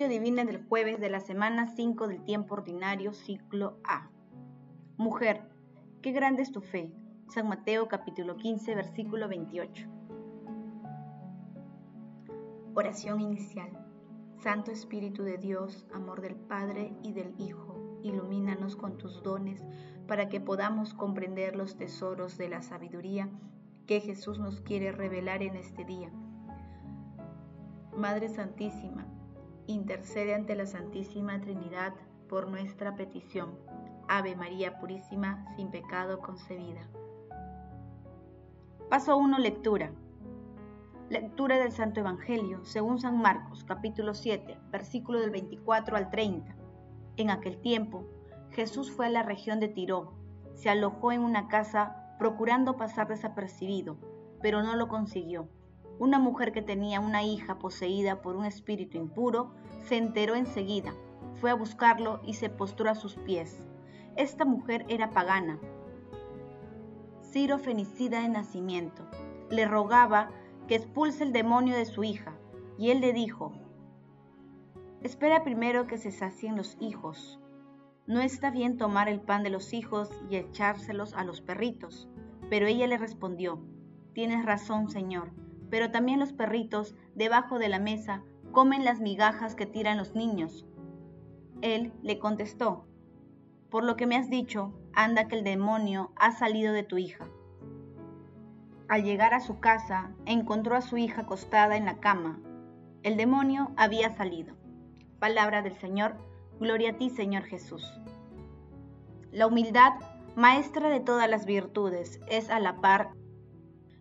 Lectio Divina del jueves de la semana 5 del tiempo ordinario, ciclo A. Mujer, qué grande es tu fe. San Mateo capítulo 15, versículo 28. Oración inicial. Santo Espíritu de Dios, amor del Padre y del Hijo, ilumínanos con tus dones para que podamos comprender los tesoros de la sabiduría que Jesús nos quiere revelar en este día. Madre Santísima, intercede ante la Santísima Trinidad por nuestra petición. Ave María Purísima, sin pecado concebida. Paso 1. Lectura. Lectura del Santo Evangelio, según San Marcos, capítulo 7, versículo del 24 al 30. En aquel tiempo, Jesús fue a la región de Tiro. Se alojó en una casa procurando pasar desapercibido, pero no lo consiguió una mujer que tenía una hija poseída por un espíritu impuro se enteró enseguida, fue a buscarlo y se postró a sus pies. Esta mujer era pagana, Ciro fenicida de nacimiento. Le rogaba que expulse el demonio de su hija, y él le dijo, Espera primero que se sacien los hijos. No está bien tomar el pan de los hijos y echárselos a los perritos. Pero ella le respondió, Tienes razón, Señor pero también los perritos, debajo de la mesa, comen las migajas que tiran los niños. Él le contestó, por lo que me has dicho, anda que el demonio ha salido de tu hija. Al llegar a su casa, encontró a su hija acostada en la cama. El demonio había salido. Palabra del Señor, gloria a ti Señor Jesús. La humildad, maestra de todas las virtudes, es a la par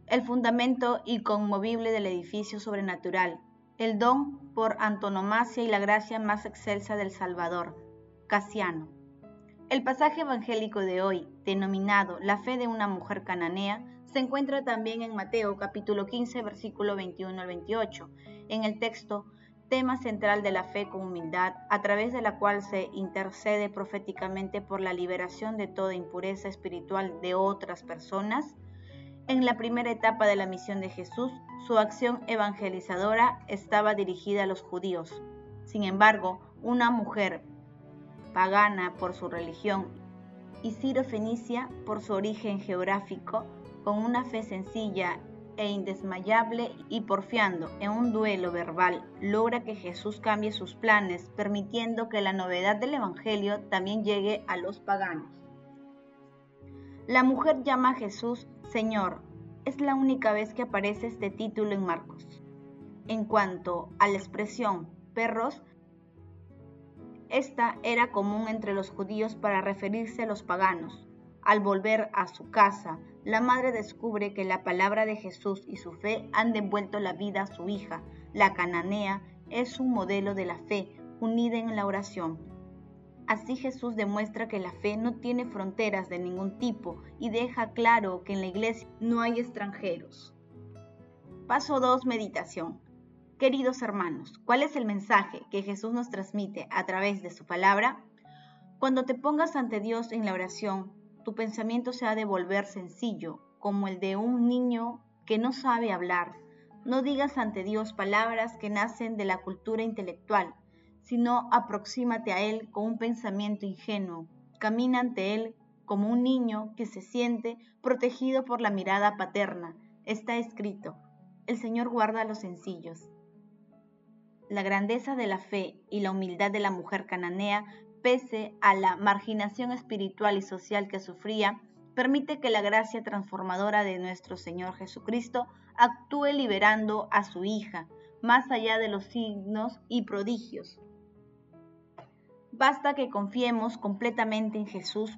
el fundamento inconmovible del edificio sobrenatural, el don por antonomasia y la gracia más excelsa del Salvador, Casiano. El pasaje evangélico de hoy, denominado La fe de una mujer cananea, se encuentra también en Mateo capítulo 15, versículo 21 al 28. En el texto, tema central de la fe con humildad, a través de la cual se intercede proféticamente por la liberación de toda impureza espiritual de otras personas, en la primera etapa de la misión de Jesús, su acción evangelizadora estaba dirigida a los judíos. Sin embargo, una mujer pagana por su religión y Ciro Fenicia por su origen geográfico, con una fe sencilla e indesmayable y porfiando en un duelo verbal, logra que Jesús cambie sus planes, permitiendo que la novedad del Evangelio también llegue a los paganos. La mujer llama a Jesús Señor. Es la única vez que aparece este título en Marcos. En cuanto a la expresión perros, esta era común entre los judíos para referirse a los paganos. Al volver a su casa, la madre descubre que la palabra de Jesús y su fe han devuelto la vida a su hija. La cananea es un modelo de la fe unida en la oración, Así Jesús demuestra que la fe no tiene fronteras de ningún tipo y deja claro que en la iglesia no hay extranjeros. Paso 2. Meditación. Queridos hermanos, ¿cuál es el mensaje que Jesús nos transmite a través de su palabra? Cuando te pongas ante Dios en la oración, tu pensamiento se ha de volver sencillo, como el de un niño que no sabe hablar. No digas ante Dios palabras que nacen de la cultura intelectual, sino aproxímate a Él con un pensamiento ingenuo. Camina ante Él como un niño que se siente protegido por la mirada paterna. Está escrito, el Señor guarda a los sencillos. La grandeza de la fe y la humildad de la mujer cananea, pese a la marginación espiritual y social que sufría, permite que la gracia transformadora de nuestro Señor Jesucristo actúe liberando a su hija, más allá de los signos y prodigios. Basta que confiemos completamente en Jesús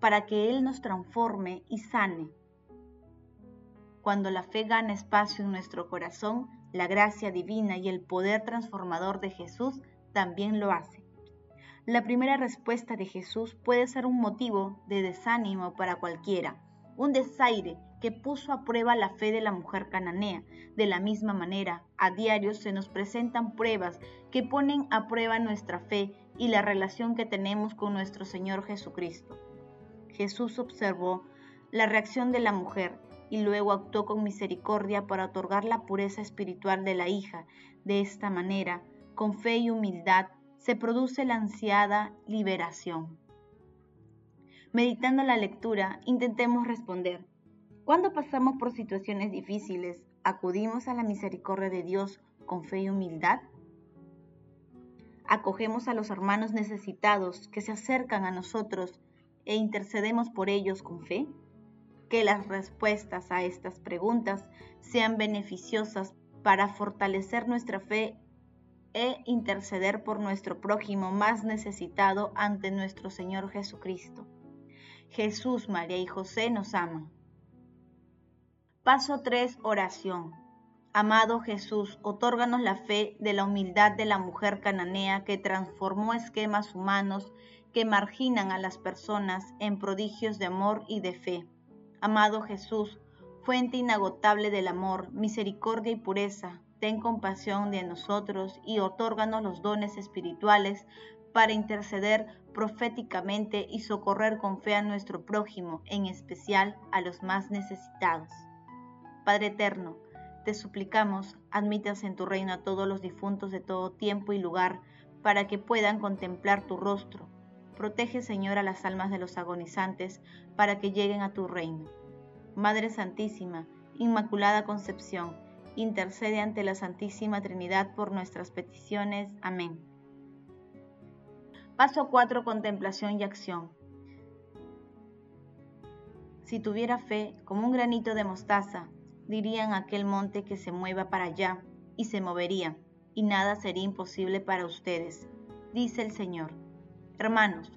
para que Él nos transforme y sane. Cuando la fe gana espacio en nuestro corazón, la gracia divina y el poder transformador de Jesús también lo hace. La primera respuesta de Jesús puede ser un motivo de desánimo para cualquiera, un desaire que puso a prueba la fe de la mujer cananea. De la misma manera, a diario se nos presentan pruebas que ponen a prueba nuestra fe y la relación que tenemos con nuestro Señor Jesucristo. Jesús observó la reacción de la mujer y luego actuó con misericordia para otorgar la pureza espiritual de la hija. De esta manera, con fe y humildad, se produce la ansiada liberación. Meditando la lectura, intentemos responder. Cuando pasamos por situaciones difíciles, ¿acudimos a la misericordia de Dios con fe y humildad? ¿Acogemos a los hermanos necesitados que se acercan a nosotros e intercedemos por ellos con fe? Que las respuestas a estas preguntas sean beneficiosas para fortalecer nuestra fe e interceder por nuestro prójimo más necesitado ante nuestro Señor Jesucristo. Jesús, María y José nos aman. Paso 3. Oración. Amado Jesús, otórganos la fe de la humildad de la mujer cananea que transformó esquemas humanos que marginan a las personas en prodigios de amor y de fe. Amado Jesús, fuente inagotable del amor, misericordia y pureza, ten compasión de nosotros y otórganos los dones espirituales para interceder proféticamente y socorrer con fe a nuestro prójimo, en especial a los más necesitados. Padre eterno, te suplicamos, admitas en tu reino a todos los difuntos de todo tiempo y lugar, para que puedan contemplar tu rostro. Protege, Señor, a las almas de los agonizantes, para que lleguen a tu reino. Madre Santísima, Inmaculada Concepción, intercede ante la Santísima Trinidad por nuestras peticiones. Amén. Paso 4. Contemplación y acción. Si tuviera fe como un granito de mostaza, dirían aquel monte que se mueva para allá, y se movería, y nada sería imposible para ustedes, dice el Señor. Hermanos,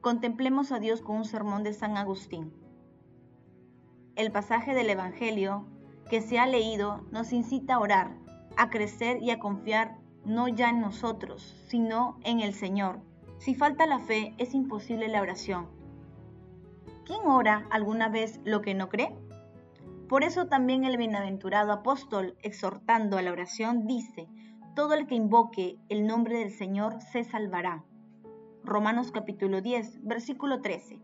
contemplemos a Dios con un sermón de San Agustín. El pasaje del Evangelio que se ha leído nos incita a orar, a crecer y a confiar no ya en nosotros, sino en el Señor. Si falta la fe, es imposible la oración. ¿Quién ora alguna vez lo que no cree? Por eso también el bienaventurado apóstol, exhortando a la oración, dice, todo el que invoque el nombre del Señor se salvará. Romanos capítulo 10, versículo 13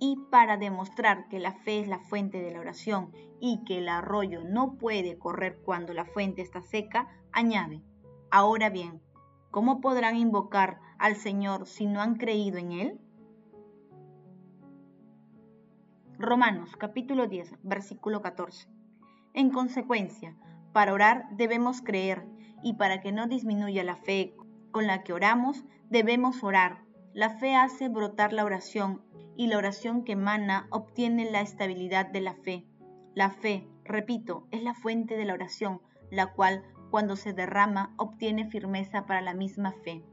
y para demostrar que la fe es la fuente de la oración y que el arroyo no puede correr cuando la fuente está seca, añade, ahora bien, ¿cómo podrán invocar al Señor si no han creído en Él? Romanos capítulo 10, versículo 14. En consecuencia, para orar debemos creer y para que no disminuya la fe con la que oramos, debemos orar. La fe hace brotar la oración y la oración que emana obtiene la estabilidad de la fe. La fe, repito, es la fuente de la oración, la cual, cuando se derrama, obtiene firmeza para la misma fe.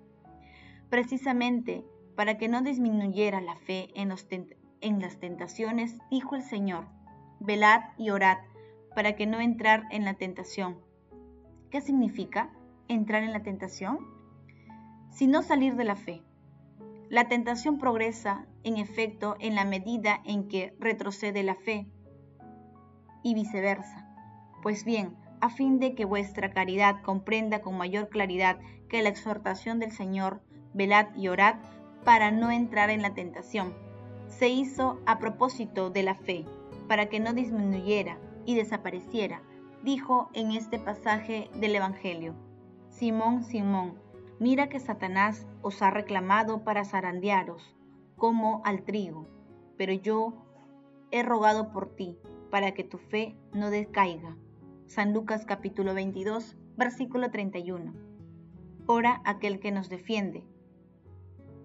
Precisamente, para que no disminuyera la fe en, en las tentaciones, dijo el Señor, velad y orad, para que no entrar en la tentación. ¿Qué significa entrar en la tentación? Sino salir de la fe. La tentación progresa, en efecto, en la medida en que retrocede la fe, y viceversa. Pues bien, a fin de que vuestra caridad comprenda con mayor claridad que la exhortación del Señor, velad y orad, para no entrar en la tentación, se hizo a propósito de la fe, para que no disminuyera y desapareciera, dijo en este pasaje del Evangelio. Simón, Simón, Mira que Satanás os ha reclamado para zarandearos, como al trigo, pero yo he rogado por ti, para que tu fe no decaiga. San Lucas capítulo 22, versículo 31. Ora aquel que nos defiende.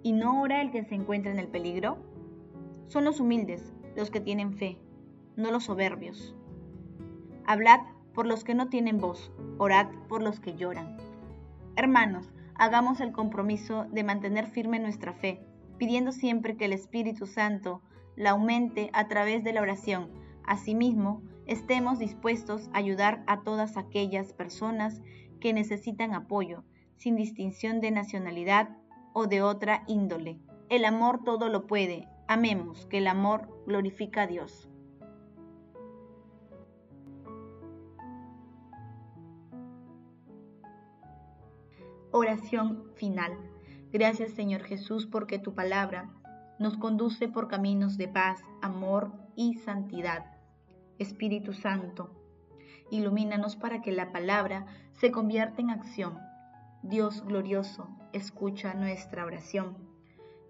¿Y no ora el que se encuentra en el peligro? Son los humildes los que tienen fe, no los soberbios. Hablad por los que no tienen voz, orad por los que lloran. Hermanos, hagamos el compromiso de mantener firme nuestra fe, pidiendo siempre que el Espíritu Santo la aumente a través de la oración. Asimismo, estemos dispuestos a ayudar a todas aquellas personas que necesitan apoyo, sin distinción de nacionalidad o de otra índole. El amor todo lo puede. Amemos, que el amor glorifica a Dios. Oración final. Gracias Señor Jesús porque tu palabra nos conduce por caminos de paz, amor y santidad. Espíritu Santo, ilumínanos para que la palabra se convierta en acción. Dios glorioso, escucha nuestra oración.